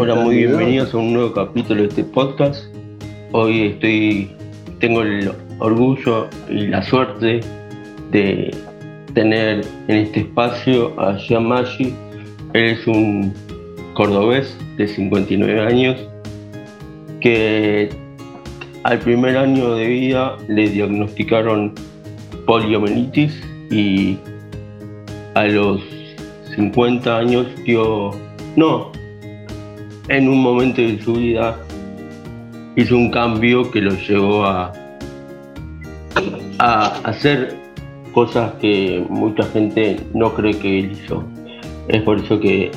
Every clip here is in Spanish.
Hola, muy bienvenidos a un nuevo capítulo de este podcast. Hoy estoy, tengo el orgullo y la suerte de tener en este espacio a Jean Maggi. Él es un cordobés de 59 años que al primer año de vida le diagnosticaron poliomielitis y a los 50 años dio, no, en un momento de su vida hizo un cambio que lo llevó a, a hacer cosas que mucha gente no cree que él hizo. Es por eso que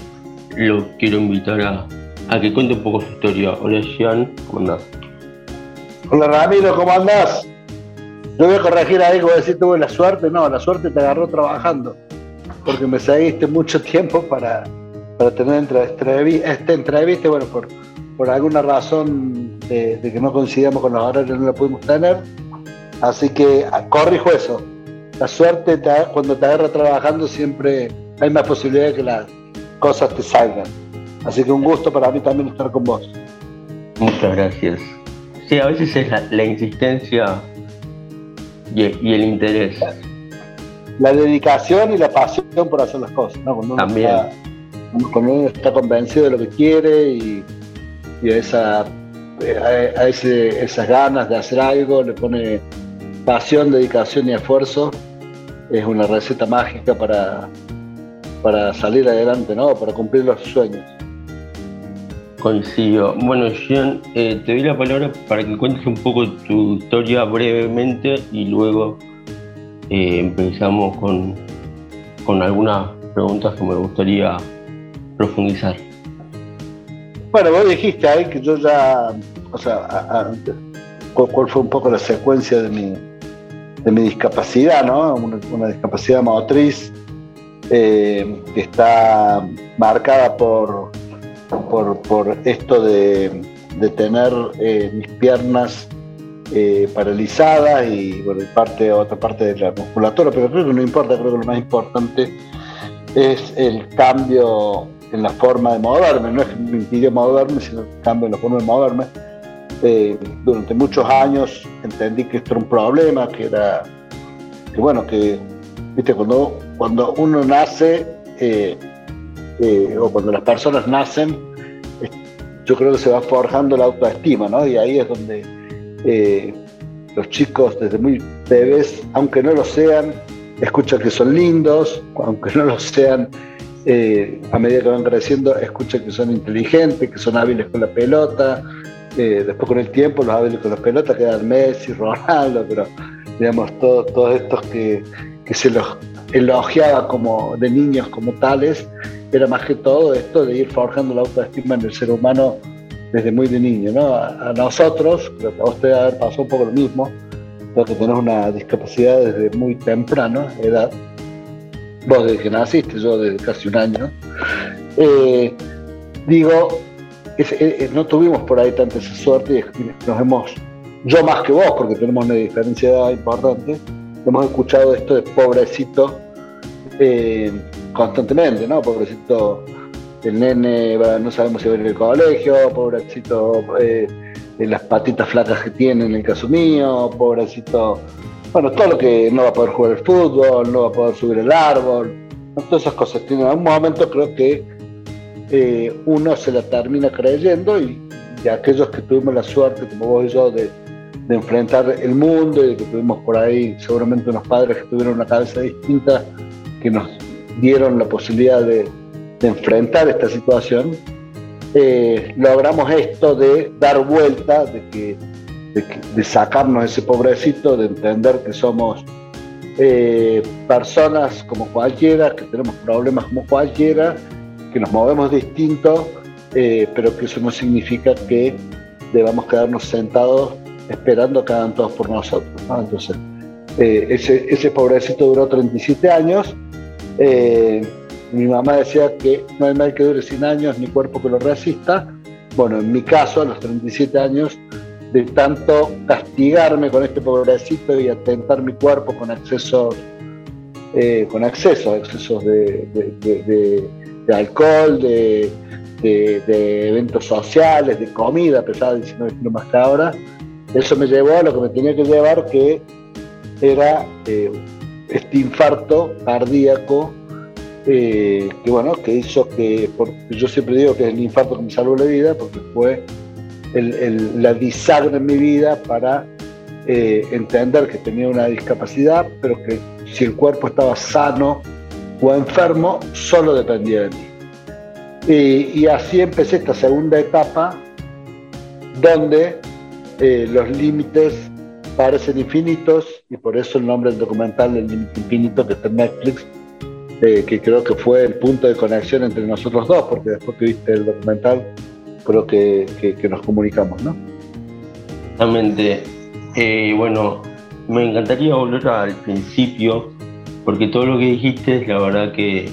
lo quiero invitar a, a que cuente un poco su historia. Hola Jean, ¿cómo andás? Hola Ramiro, ¿cómo andás? Yo voy a corregir ahí, voy a decir tuve la suerte, no, la suerte te agarró trabajando, porque me seguiste mucho tiempo para, para tener esta entrevista, bueno, por, por alguna razón de, que no coincidíamos con los horarios no la pudimos tener, así que ah, corrijo eso, la suerte cuando te agarra trabajando siempre hay más posibilidad de que las cosas te salgan, así que un gusto para mí también estar con vos. Muchas gracias. Sí, a veces es la, insistencia y, el interés. La dedicación y la pasión por hacer las cosas, ¿no? También cuando uno está convencido de lo que quiere y, a, esa, a, ese, esas ganas de hacer algo, le pone pasión, dedicación y esfuerzo, es una receta mágica para, para salir adelante, ¿no? para cumplir los sueños. Coincido. Bueno, Jean, eh, te doy la palabra para que cuentes un poco tu historia brevemente y luego eh, empezamos con, con algunas preguntas que me gustaría profundizar. Bueno, vos dijiste ahí que yo ya, o sea, cuál fue un poco la secuencia de mi, de mi discapacidad, ¿no? Una, discapacidad motriz eh, que está marcada por, por, esto de, tener eh, mis piernas eh, paralizadas y bueno, parte, otra parte de la musculatura, pero creo que no importa, creo que lo más importante es el cambio en la forma de moverme, no es que me impidió moverme, sino que cambio la forma de moverme. Eh, durante muchos años entendí que esto era un problema, que era, que bueno, que, viste, cuando, cuando uno nace, eh, eh, o cuando las personas nacen, yo creo que se va forjando la autoestima, ¿no? Y ahí es donde los chicos desde muy bebés, aunque no lo sean, escuchan que son lindos, aunque no lo sean, eh, a medida que van creciendo, escuchan que son inteligentes, que son hábiles con la pelota. Eh, después con el tiempo, los hábiles con la pelota quedan Messi, Ronaldo, pero digamos, todos estos que, se los elogiaba como de niños como tales, era más que todo esto de ir forjando la autoestima en el ser humano desde muy de niño. ¿no? A, nosotros, creo que a usted haber pasado un poco lo mismo, porque tenemos una discapacidad desde muy temprana edad, vos desde que naciste, yo desde casi un año, eh, digo, no tuvimos por ahí tanta esa suerte nos hemos, yo más que vos, porque tenemos una diferencia importante, hemos escuchado esto de pobrecito eh, constantemente, ¿no? Pobrecito, el nene, no sabemos si va a ir al colegio, pobrecito, eh, las patitas flacas que tiene en el caso mío, pobrecito bueno, todo lo que no va a poder jugar el fútbol, no va a poder subir el árbol, todas esas cosas. En un momento creo que eh, uno se la termina creyendo y, aquellos que tuvimos la suerte, como vos y yo, de, enfrentar el mundo y de que tuvimos por ahí seguramente unos padres que tuvieron una cabeza distinta, que nos dieron la posibilidad de, enfrentar esta situación, eh, logramos esto de dar vuelta, de que de, sacarnos ese pobrecito, de entender que somos eh, personas como cualquiera, que tenemos problemas como cualquiera, que nos movemos distinto, eh, pero que eso no significa que debamos quedarnos sentados esperando que hagan todos por nosotros. Entonces, eh, ese, ese, pobrecito duró 37 años. mi mamá decía que no hay mal que dure 100 años ni cuerpo que lo resista. Bueno, en mi caso, a los 37 años, de tanto castigarme con este pobrecito y atentar mi cuerpo con accesos, eh, con acceso, excesos de, alcohol, de, eventos sociales, de comida, pesaba 19 kilos más que ahora. Eso me llevó a lo que me tenía que llevar, que era eh, este infarto cardíaco eh, que bueno, que hizo que, yo siempre digo que es el infarto que me salvó la vida, porque fue la bisagra en mi vida para eh, entender que tenía una discapacidad, pero que si el cuerpo estaba sano o enfermo, solo dependía de mí. Y, así empecé esta segunda etapa, donde eh, los límites parecen infinitos, y por eso el nombre del documental, El Límite Infinito, que está en Netflix, eh, que creo que fue el punto de conexión entre nosotros dos, porque después que viste el documental, creo que, que, nos comunicamos, ¿no? Exactamente. Eh, bueno, me encantaría volver al principio, porque todo lo que dijiste, la verdad que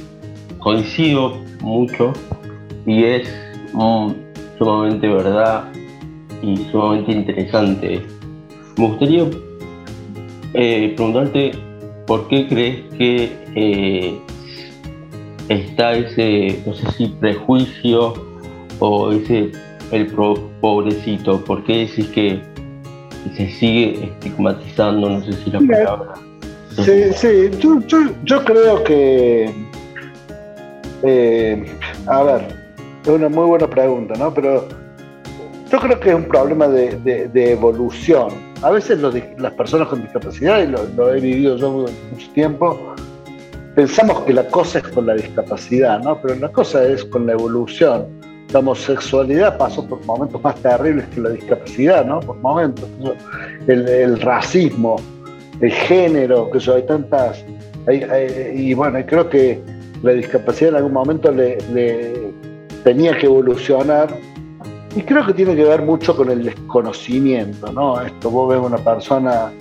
coincido mucho y es mm, sumamente verdad y sumamente interesante. Me gustaría eh, preguntarte por qué crees que está ese, no sé si prejuicio o ese, el pobrecito, ¿por qué decís que se sigue estigmatizando? No sé si la palabra. Sí, sí, yo, creo que, eh, a ver, es una muy buena pregunta, ¿no? Pero yo creo que es un problema de, evolución. A veces las personas con discapacidad, y lo, lo he vivido yo mucho tiempo, pensamos que la cosa es con la discapacidad, ¿no? Pero la cosa es con la evolución. La homosexualidad pasó por momentos más terribles que la discapacidad, ¿no? Por momentos. El, racismo, el género, que eso hay tantas. y bueno, creo que la discapacidad en algún momento le, tenía que evolucionar. Y creo que tiene que ver mucho con el desconocimiento, ¿no? Esto, vos ves una persona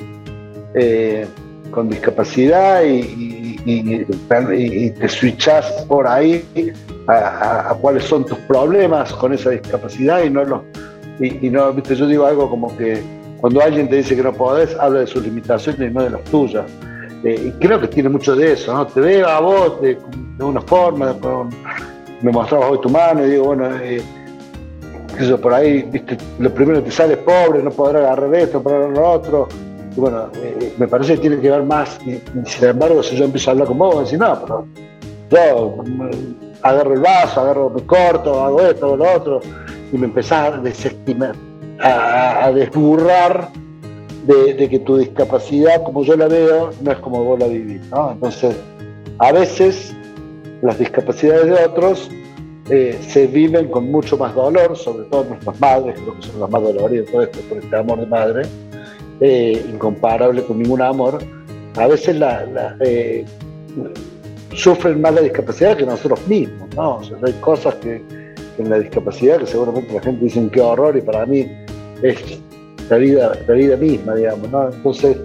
eh, con discapacidad y y, te switchas por ahí a, cuáles son tus problemas con esa discapacidad y no los y, no viste yo digo algo como que cuando alguien te dice que no podés habla de sus limitaciones y no de las tuyas. Eh, y creo que tiene mucho de eso no te veo a vos de, una forma me mostrabas hoy tu mano y digo bueno eh, eso por ahí viste lo primero te sale pobre no podrá agarrar esto agarrar lo otro. Bueno, eh, me parece que tiene que ver más, y, sin embargo, si yo empiezo a hablar con vos, voy a decir, no, pero yo agarro el vaso, agarro, me corto, hago esto, hago lo otro, y me empezás a desestimar, a, desburrar de, que tu discapacidad, como yo la veo, no es como vos la vivís, ¿no? Entonces, a veces las discapacidades de otros eh, se viven con mucho más dolor, sobre todo nuestras madres, creo que son las más doloridas todo esto, por este amor de madre, eh, incomparable con ningún amor, a veces la, eh, sufren más la discapacidad que nosotros mismos, ¿no? hay cosas que, en la discapacidad que seguramente la gente dice qué horror y para mí es la vida, la vida misma, digamos, ¿no? Entonces,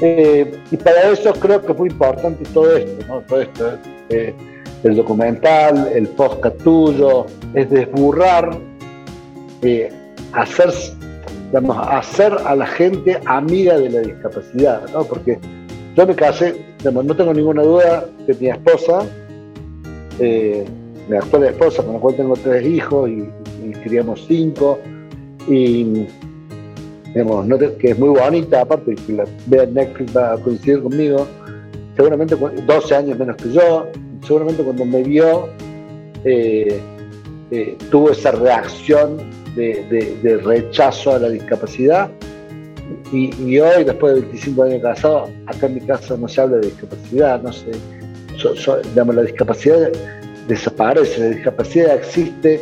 eh, y para eso creo que es muy importante todo esto, ¿no? Todo esto, el documental, el podcast tuyo, es desburrar, hacer digamos, hacer a la gente amiga de la discapacidad, ¿no? Porque yo me casé, no tengo ninguna duda que mi esposa, eh, mi actual esposa, con la cual tengo tres hijos y, criamos cinco, y que es muy bonita, aparte que la vea Netflix va a coincidir conmigo, seguramente 12 años menos que yo, seguramente cuando me vio eh, eh, tuvo esa reacción de, rechazo a la discapacidad. Y, hoy, después de 25 años casados, acá en mi casa no se habla de discapacidad, no sé, digamos, la discapacidad desaparece, la discapacidad existe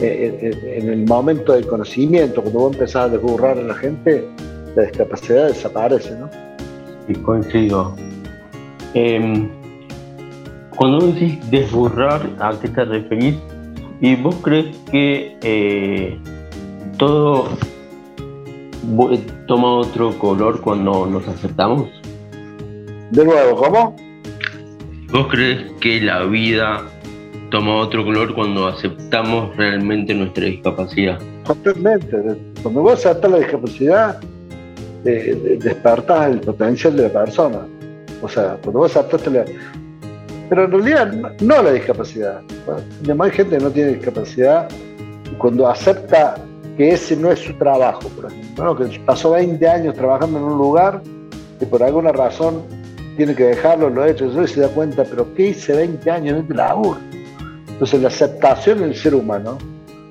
eh, eh, en, el momento del conocimiento, cuando vos empezás a desburrar a la gente, la discapacidad desaparece, ¿no? Y coincido. Em, cuando decís desburrar, ¿a qué te referís? ¿Y vos crees que eh, todo toma otro color cuando nos aceptamos? De nuevo, ¿cómo? ¿Vos crees que la vida toma otro color cuando aceptamos realmente nuestra discapacidad? Totalmente. Cuando vos aceptas la discapacidad, eh, despertas el potencial de la persona. O sea, cuando vos aceptas la, pero en realidad no, la discapacidad. hay gente que no tiene discapacidad cuando acepta que ese no es su trabajo, por ejemplo, que pasó 20 años trabajando en un lugar y por alguna razón tiene que dejarlo, lo ha hecho, y se da cuenta, pero ¿qué hice 20 años en este laburo? Entonces la aceptación del ser humano,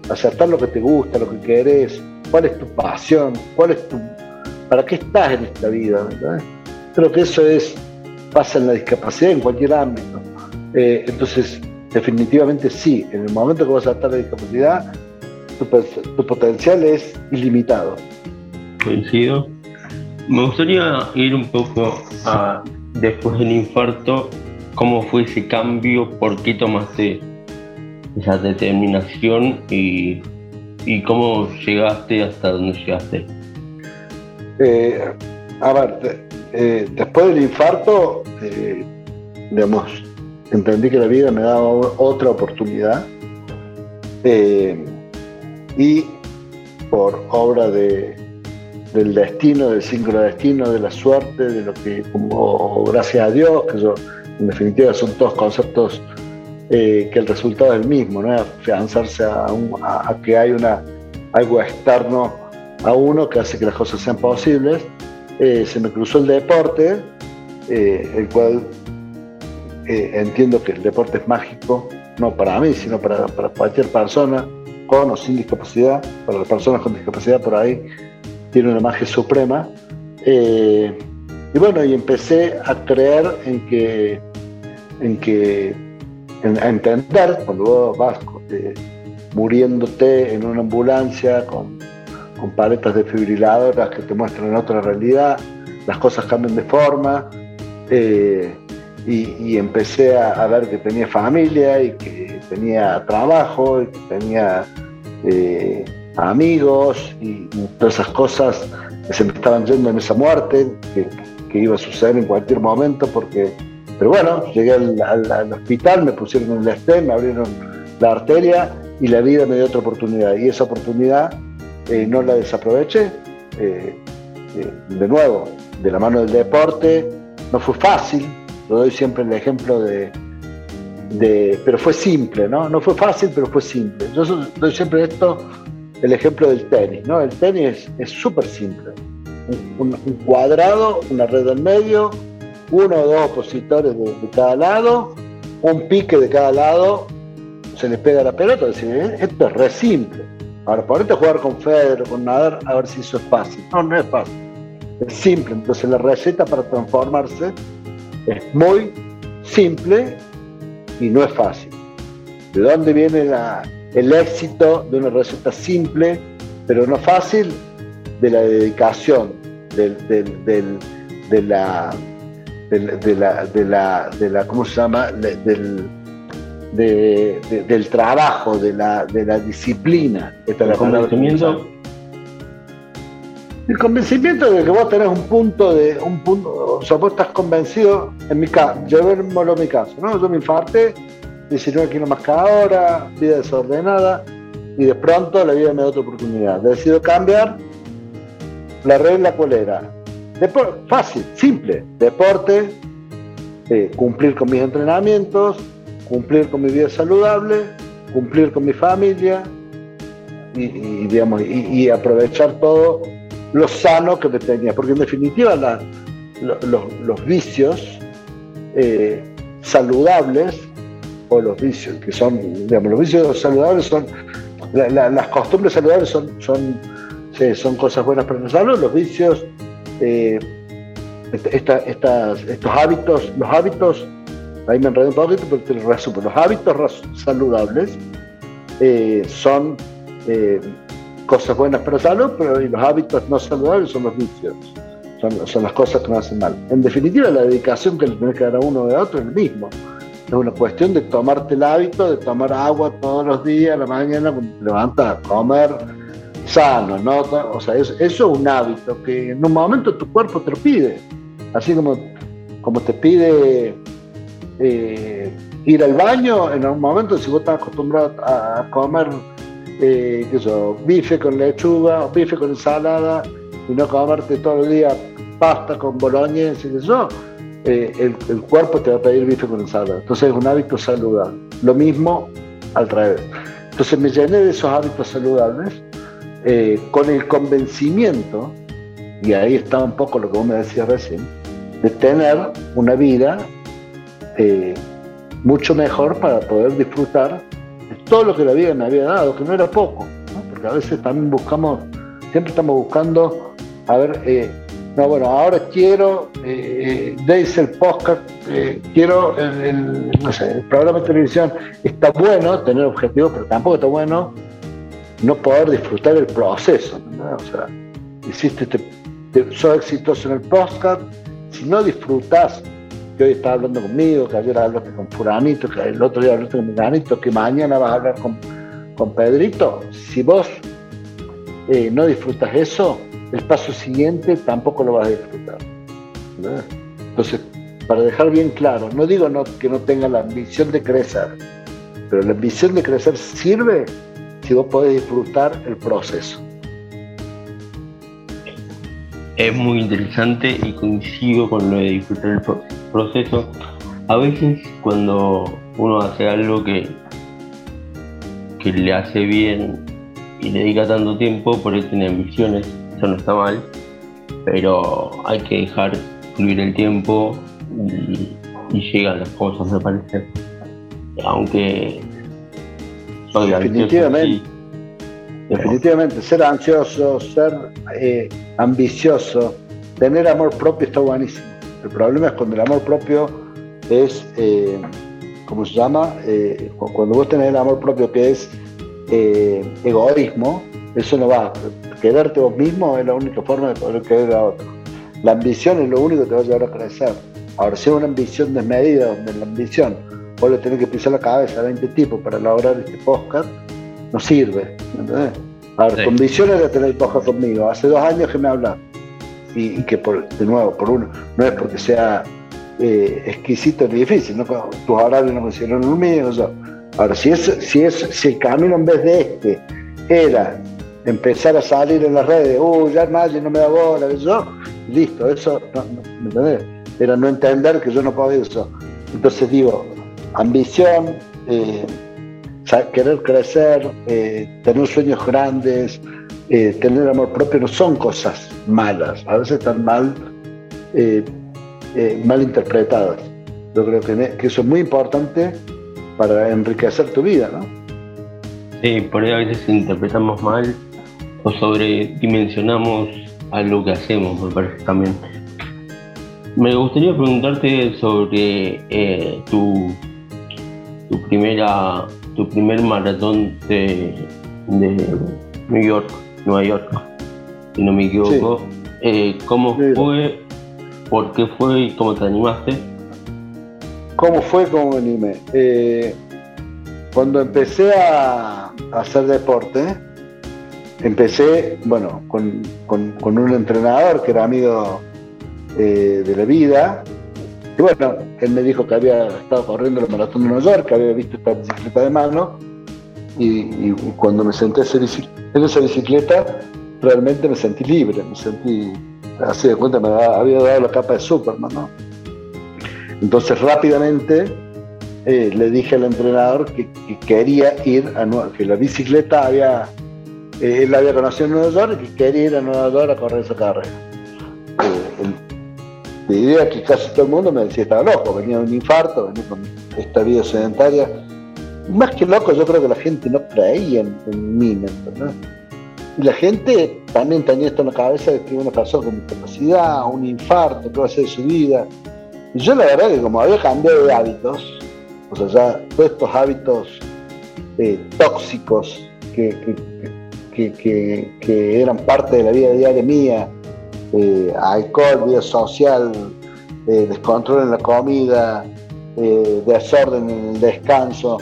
aceptar lo que te gusta, lo que querés, cuál es tu pasión, cuál es tu, para qué estás en esta vida, Creo que eso es, pasa en la discapacidad en cualquier ámbito. Eh, entonces, definitivamente sí, en el momento que vas a estar la discapacidad, tu, potencial es ilimitado. Coincido. Me gustaría ir un poco a después del infarto, ¿cómo fue ese cambio? ¿Por qué tomaste esa determinación y, cómo llegaste hasta donde llegaste? Eh, a ver, eh, después del infarto, eh, digamos, entendí que la vida me daba otra oportunidad y por obra de, del destino, del destino de la suerte, de lo que, como gracias a Dios, que eso en definitiva son todos conceptos eh, que el resultado es el mismo, ¿no? afianzarse a, que hay una, algo externo a uno que hace que las cosas sean posibles. Eh, se me cruzó el deporte, eh, el cual entiendo que el deporte es mágico, no para mí, sino para cualquier persona, con o sin discapacidad, para las personas con discapacidad por ahí tiene una magia suprema. Eh, y bueno, y empecé a creer en que, en que, a entender, cuando vos vas eh, muriéndote en una ambulancia con, con paletas desfibriladoras que te muestran otra realidad, las cosas cambian de forma. Eh, y, empecé a, ver que tenía familia y que tenía trabajo y que tenía amigos y, todas esas cosas que se me estaban yendo en esa muerte, que, iba a suceder en cualquier momento, porque, pero bueno, llegué al, hospital, me pusieron el stem, me abrieron la arteria y la vida me dio otra oportunidad. Y esa oportunidad eh, no la desaproveché. Eh, eh, de nuevo, de la mano del deporte, no fue fácil, lo doy siempre el ejemplo de, de, pero fue simple, ¿no? No fue fácil, pero fue simple. Yo doy siempre esto el ejemplo del tenis, ¿no? El tenis es súper simple. Un, cuadrado, una red en medio, uno o dos opositores de, cada lado, un pique de cada lado, se les pega la pelota. Es decir, ¿eh? esto es re simple. Ahora, ponete a jugar con Federer, con Nadar, a ver si eso es fácil. No, no es fácil. Es simple. Entonces la receta para transformarse es muy simple y no es fácil. ¿De dónde viene la, el éxito de una receta simple, pero no fácil, de la dedicación, del, de la de la, de la, ¿cómo se llama? del, del trabajo, de la, de la disciplina. el convencimiento. El convencimiento de que vos tenés un punto de, un punto, o sea, vos estás convencido, en mi caso, llevémoslo en mi caso, ¿no? Yo me infarté, 19 kilómetros más cada hora, vida desordenada, y de pronto la vida me da otra oportunidad. Decido cambiar la regla cuál era. fácil, simple, deporte, eh, cumplir con mis entrenamientos, cumplir con mi vida saludable, cumplir con mi familia y, digamos, y, aprovechar todo lo sano que me tenía, porque en definitiva los, vicios eh, saludables los vicios, que son, digamos, los vicios saludables son, las costumbres saludables son, son, son cosas buenas para nosotros, los vicios, eh, estas, estos hábitos, los hábitos, ahí me enredé un poquito, pero te lo resumo, los hábitos saludables eh, son cosas buenas para salud, pero los hábitos no saludables son los vicios. Son, las cosas que nos hacen mal. En definitiva, la dedicación que le tenés que dar a uno de otro es el mismo. Es una cuestión de tomarte el hábito de tomar agua todos los días, a la mañana, cuando te levantas comer sano, ¿no? O sea, eso, es un hábito que en un momento tu cuerpo te lo pide. Así como, como te pide eh, ir al baño, en algún momento, si vos estás acostumbrado a comer eh, bife con lechuga, bife con ensalada, y no comerte todo el día pasta con boloñes y eso, el, cuerpo te va a pedir bife con ensalada. Entonces es un hábito saludable. Lo mismo al revés. Entonces me llené de esos hábitos saludables con el convencimiento, y ahí está un poco lo que vos me decías recién, de tener una vida mucho mejor para poder disfrutar todo lo que la vida me había dado, que no era poco, porque a veces también buscamos, siempre estamos buscando, a ver, eh, no, bueno, ahora quiero, eh, eh el podcast, eh, quiero el, programa de televisión, está bueno tener objetivos, pero tampoco está bueno no poder disfrutar el proceso, o sea, hiciste, te, sos exitoso en el podcast, si no disfrutas que hoy estás hablando conmigo, que ayer hablaste con Furanito, que el otro día hablaste con Furanito, que mañana vas a hablar con, con Pedrito, si vos eh, no disfrutas eso, el paso siguiente tampoco lo vas a disfrutar. Entonces, para dejar bien claro, no digo que no tenga la ambición de crecer, pero la ambición de crecer sirve si vos podés disfrutar el proceso. Es muy interesante y coincido con lo de disfrutar el proceso proceso, a veces cuando uno hace algo que, que le hace bien y le dedica tanto tiempo, por eso tiene ambiciones, eso no está mal, pero hay que dejar fluir el tiempo y, llegan las cosas, me parece. Aunque definitivamente, definitivamente, ser ansioso, ser eh, ambicioso, tener amor propio está buenísimo. El problema es cuando el amor propio es, eh, ¿cómo se llama? Eh, cuando vos tenés el amor propio que es eh, egoísmo, eso no va. Quererte vos mismo es la única forma de poder querer a otro. La ambición es lo único que te va a llevar a crecer. Ahora, si es una ambición desmedida, donde la ambición vos le tenés que pisar la cabeza a 20 tipos para lograr este podcast, no sirve. ¿entendés? Ahora, tu ambición era tener podcast conmigo. Hace dos años que me hablas y, que por, de nuevo, por uno, no es porque sea eh, exquisito ni difícil, ¿no? tus horarios no coincidieron los míos. Ahora, si, es, si, es, si el camino en vez de este era empezar a salir en las redes, uy, ya nadie no me da bola, yo, listo, eso, no, ¿me entendés? Era no entender que yo no puedo eso. Entonces digo, ambición, eh, querer crecer, eh, tener sueños grandes, eh, tener amor propio no son cosas malas, a veces están mal, eh, eh, mal interpretadas. Yo creo que, eso es muy importante para enriquecer tu vida, ¿no? Sí, por ahí a veces interpretamos mal o sobredimensionamos a lo que hacemos, me parece también. Me gustaría preguntarte sobre tu, tu primera tu primer maratón de, de New York. Nueva York, si no me equivoco. Eh, ¿Cómo fue? ¿Por qué fue y cómo te animaste? ¿Cómo fue? ¿Cómo me animé? Eh, cuando empecé a, hacer deporte, empecé, bueno, con, un entrenador que era amigo eh, de la vida. Y bueno, él me dijo que había estado corriendo el maratón de Nueva York, que había visto esta bicicleta de mano. Y, cuando me senté a hacer bicicleta, en esa bicicleta realmente me sentí libre, me sentí, así de cuenta, me había dado la capa de Superman, ¿no? Entonces rápidamente eh, le dije al entrenador que, quería ir a Nueva que la bicicleta había, eh, él había conocido en Nueva York y que quería ir a Nueva York a correr esa carrera. Eh, idea que casi todo el mundo me decía estaba loco, venía de un infarto, venía con esta vida sedentaria más que loco, yo creo que la gente no creía en, mí, ¿no? Y la gente también tenía esto en la cabeza de que una persona con discapacidad, un infarto, qué va a ser su vida. Y yo la verdad que como había cambiado de hábitos, o sea, ya todos estos hábitos eh, tóxicos que, que, eran parte de la vida diaria mía, eh, alcohol, vida social, eh, descontrol en la comida, desorden en el descanso,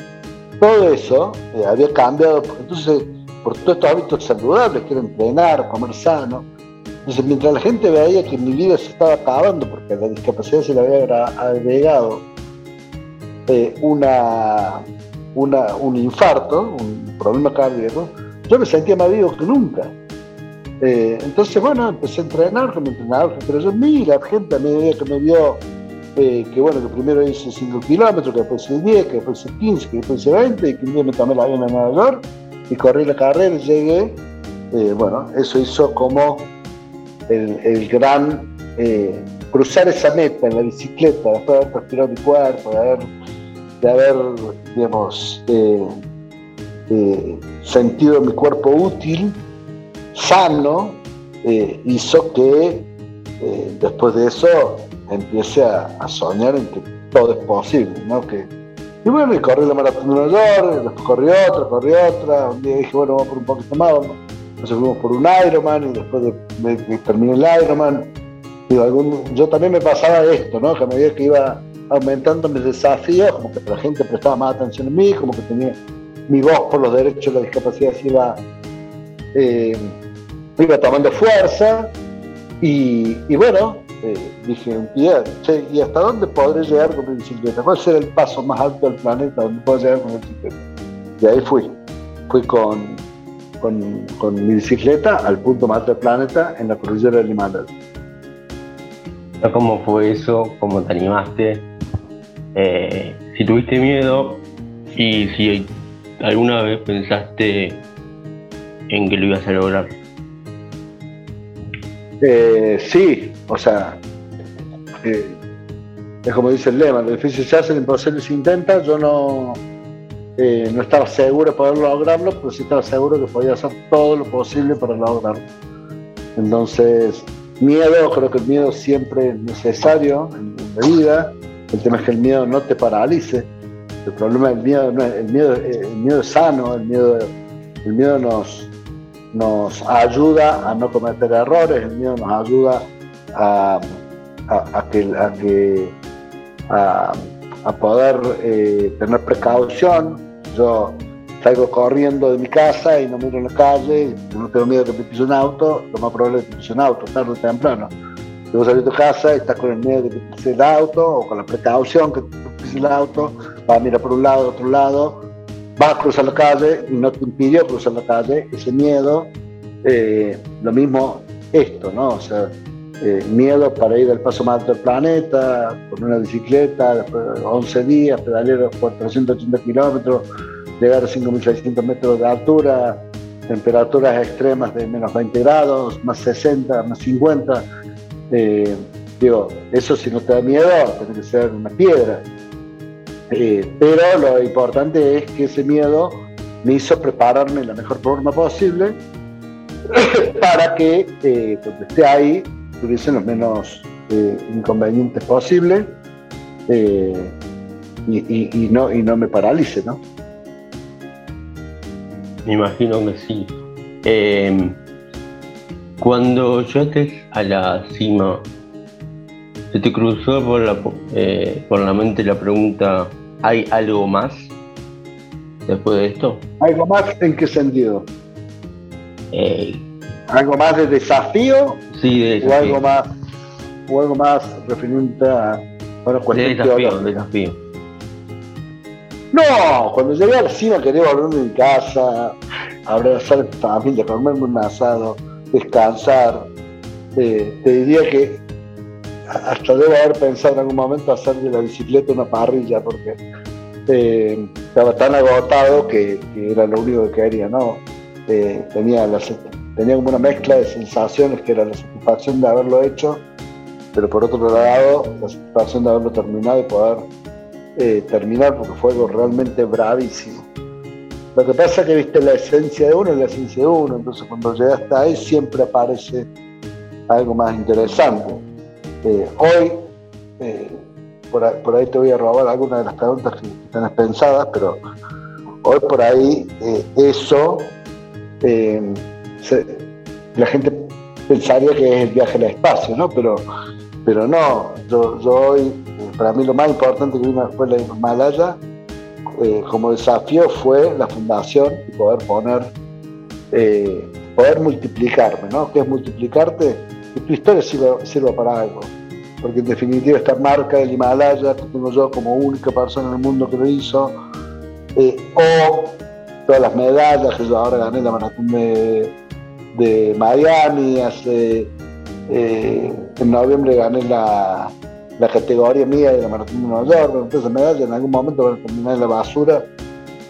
todo eso eh, había cambiado, entonces, por todos estos hábitos saludables, que era entrenar, comer sano. Entonces, mientras la gente veía que mi vida se estaba acabando, porque la discapacidad se le había agregado eh, una, un infarto, un problema cardíaco, yo me sentía más vivo que nunca. Eh, entonces, bueno, empecé a entrenar con mi entrenador en mí, la gente a medida que me vio eh, que bueno, que primero hice 5 kilómetros, que después hice 10, que después hice 15, que después hice 20, y que un día me tomé la avión a Nueva York y corrí la carrera y llegué. Eh, bueno, eso hizo como el, gran eh, cruzar esa meta en la bicicleta, después de haber respirado mi cuerpo, de haber, de haber digamos, sentido mi cuerpo útil, sano, hizo que después de eso empiece a, soñar en que todo es posible, ¿no? Que, y bueno, y corrí la maratón de Nueva York, después corrí otra, corrí otra, un día dije, bueno, vamos por un poquito más, ¿no? entonces fuimos por un Ironman y después de, de, terminé el Ironman, algún, yo también me pasaba esto, ¿no? Que a medida que iba aumentando mis desafíos, como que la gente prestaba más atención en mí, como que tenía mi voz por los derechos de la discapacidad iba, eh, iba tomando fuerza y bueno, eh, dije, ¿y hasta dónde podré llegar con mi bicicleta? ¿Cuál será el paso más alto del planeta donde puedo llegar con mi bicicleta? Y ahí fui. Fui con, con, mi bicicleta al punto más alto del planeta en la cordillera del Himalaya. ¿Cómo fue eso? ¿Cómo te animaste? Eh, si tuviste miedo y si alguna vez pensaste en que lo ibas a lograr. Eh, sí, o sea, eh, es como dice el lema, lo difícil se hace, lo imposible se intenta. Yo no, eh, no estaba seguro de poder lograrlo, pero sí estaba seguro que podía hacer todo lo posible para lograrlo. Entonces, miedo, creo que el miedo siempre es necesario en, la vida. El tema es que el miedo no te paralice. El problema del miedo no es, el miedo, el miedo es sano, el miedo, el miedo nos, nos ayuda a no cometer errores, el miedo nos ayuda a, que, a, poder eh, tener precaución. Yo salgo corriendo de mi casa y no miro en la calle, no tengo miedo que me pise un auto, lo más probable es que me pise un auto, tarde o temprano. Luego salís de tu casa y estás con el miedo de que te pise el auto o con la precaución que te pise el auto, vas a mirar por un lado, otro lado, vas a cruzar la calle y no te impidió cruzar la calle, ese miedo, eh, lo mismo esto, ¿no? O sea, eh, miedo para ir al paso más alto del planeta, con una bicicleta, después de 11 días, pedalear por 380 kilómetros, llegar a 5.600 metros de altura, temperaturas extremas de menos 20 grados, más 60, más 50. Eh, digo, eso si no te da miedo, tiene que ser una piedra. Eh, pero lo importante es que ese miedo me hizo prepararme de la mejor forma posible para que eh, cuando esté ahí tuviesen los menos eh, inconvenientes posibles y, no, y no me paralice, ¿no? Me imagino que sí. Em, cuando llegaste a la cima, ¿se te cruzó por la, por la mente la pregunta ¿Hay algo más después de esto? ¿Algo más en qué sentido? Eh, ¿Algo más de desafío? Sí, de. ¿O algo más, o algo más referente a una cuestión de desafío, desafío? No, cuando llegué al cine quería volverme a mi casa, abrazar a mi familia, comerme un asado, descansar. Eh, te diría que hasta debo haber pensado en algún momento hacer de la bicicleta una parrilla porque eh, estaba tan agotado que, era lo único que quería, ¿no? Eh, tenía, tenía como una mezcla de sensaciones que era la satisfacción de haberlo hecho, pero por otro lado la satisfacción de haberlo terminado y poder eh, terminar porque fue algo realmente bravísimo. Lo que pasa es que viste la esencia de uno es la esencia de uno, entonces cuando llegas hasta ahí siempre aparece algo más interesante. Eh, hoy, eh, por, ahí, te voy a robar algunas de las preguntas que están pensadas, pero hoy por ahí eso, la gente pensaría que es el viaje al espacio, ¿no? Pero, pero no, yo, hoy, para mí lo más importante que vino después de la Himalaya, como desafío fue la fundación y poder poner, poder multiplicarme, ¿no? ¿Qué es multiplicarte? que tu historia sirva, para algo. Porque en definitiva esta marca del Himalaya que tengo yo como única persona en el mundo que lo hizo, eh, o todas las medallas que yo ahora gané la maratón de, Miami, hace, eh, en noviembre gané la, la categoría mía de la maratón de Nueva York, entonces medalla en algún momento van a terminar en la basura,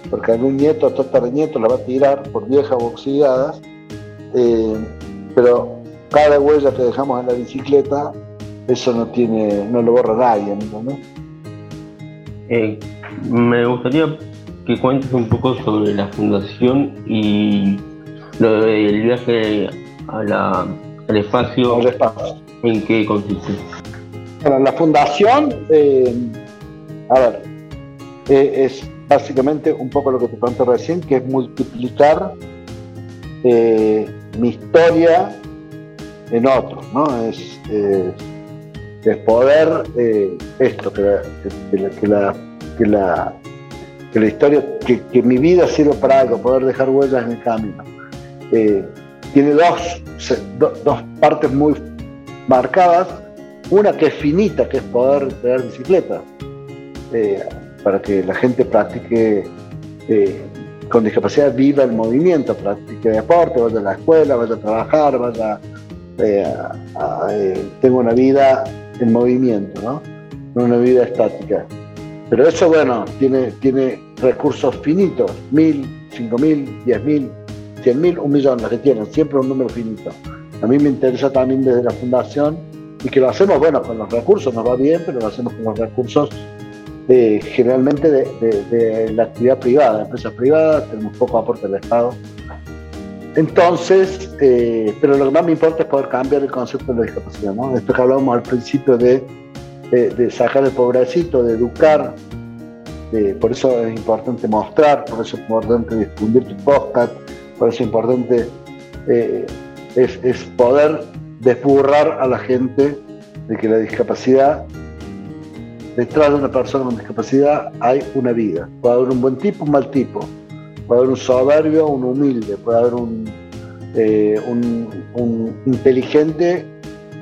porque algún nieto, de nieto la va a tirar por viejas o oxidadas, eh, pero cada huella que dejamos en la bicicleta, eso no tiene, no lo borra nadie, ¿no? Eh, me gustaría que cuentes un poco sobre la fundación y lo del viaje a la, al espacio. Al espacio. ¿En qué consiste? Bueno, la fundación, eh, a ver, eh, es básicamente un poco lo que te conté recién, que es multiplicar eh, mi historia en otros, ¿no? Es, es poder esto, que la, que, la, que, la, que la historia, que, mi vida sirva para algo, poder dejar huellas en el camino. Tiene dos, dos partes muy marcadas una que es finita, que es poder pegar bicicleta, eh, para que la gente practique eh, con discapacidad, viva el movimiento, practique deporte, vaya a la escuela, vaya a trabajar, vaya eh, a, tenga una vida en movimiento, ¿no? no una vida estática. Pero eso, bueno, tiene, tiene recursos finitos, mil, cinco mil, diez mil, cien mil, un millón, los que tienen, siempre un número finito. A mí me interesa también desde la fundación y que lo hacemos, bueno, con los recursos, nos va bien, pero lo hacemos con los recursos eh, generalmente de, la actividad privada, empresas privadas, tenemos poco aporte del Estado. Entonces, eh, pero lo que más me importa es poder cambiar el concepto de la discapacidad, ¿no? Esto que hablábamos al principio de, de sacar el pobrecito, de educar, por eso es importante mostrar, por eso es importante difundir tu podcast, por eso es importante eh, es, es poder desburrar a la gente de que la discapacidad, detrás de una persona con discapacidad hay una vida. Puede haber un buen tipo, un mal tipo. Puede haber un soberbio, un humilde. Puede haber un, eh, un, inteligente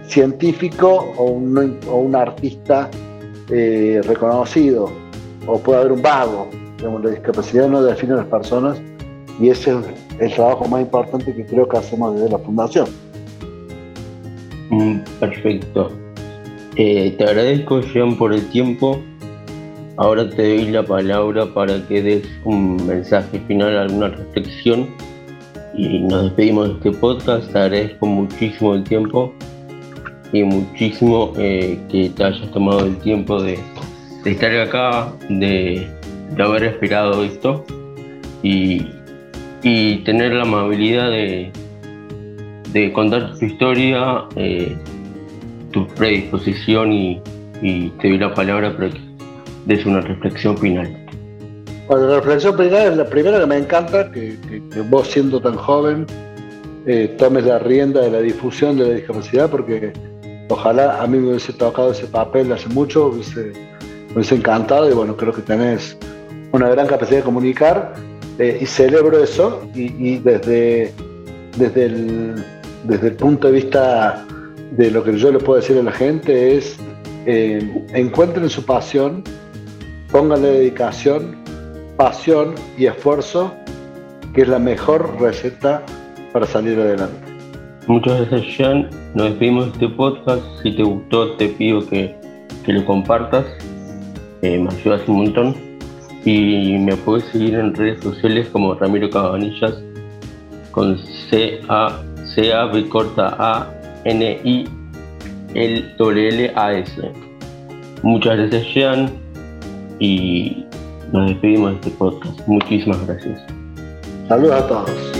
científico o un, o un artista eh, reconocido. O puede haber un vago. la discapacidad no define a las personas y ese es el trabajo más importante que creo que hacemos desde la Fundación. Mm, perfecto. Eh, te agradezco, Jean, por el tiempo. Ahora te doy la palabra para que des un mensaje final, alguna reflexión. Y nos despedimos de este podcast. Te agradezco muchísimo el tiempo y muchísimo eh, que te hayas tomado el tiempo de, estar acá, de, haber esperado esto y tener la amabilidad de, de contar tu historia, eh, tu predisposición y, te doy la palabra para que des una reflexión final. Bueno, la reflexión final es la primera que me encanta, que, vos siendo tan joven eh, tomes la rienda de la difusión de la discapacidad, porque ojalá a mí me hubiese tocado ese papel hace mucho, hubiese, me hubiese encantado y bueno, creo que tenés una gran capacidad de comunicar y celebro eso y, desde, desde el desde el punto de vista de lo que yo le puedo decir a la gente es eh, encuentren su pasión, pónganle dedicación, pasión y esfuerzo, que es la mejor receta para salir adelante. Muchas gracias, Jean. Nos despedimos de este podcast. Si te gustó, te pido que, lo compartas. Eh, me ayudas un montón. Y me puedes seguir en redes sociales como Ramiro Cabanillas con C-A C-A, B corta A, N, I, L, L, A, S. Muchas gracias, Jean, y nos despedimos de este podcast. Muchísimas gracias. Saludos a todos.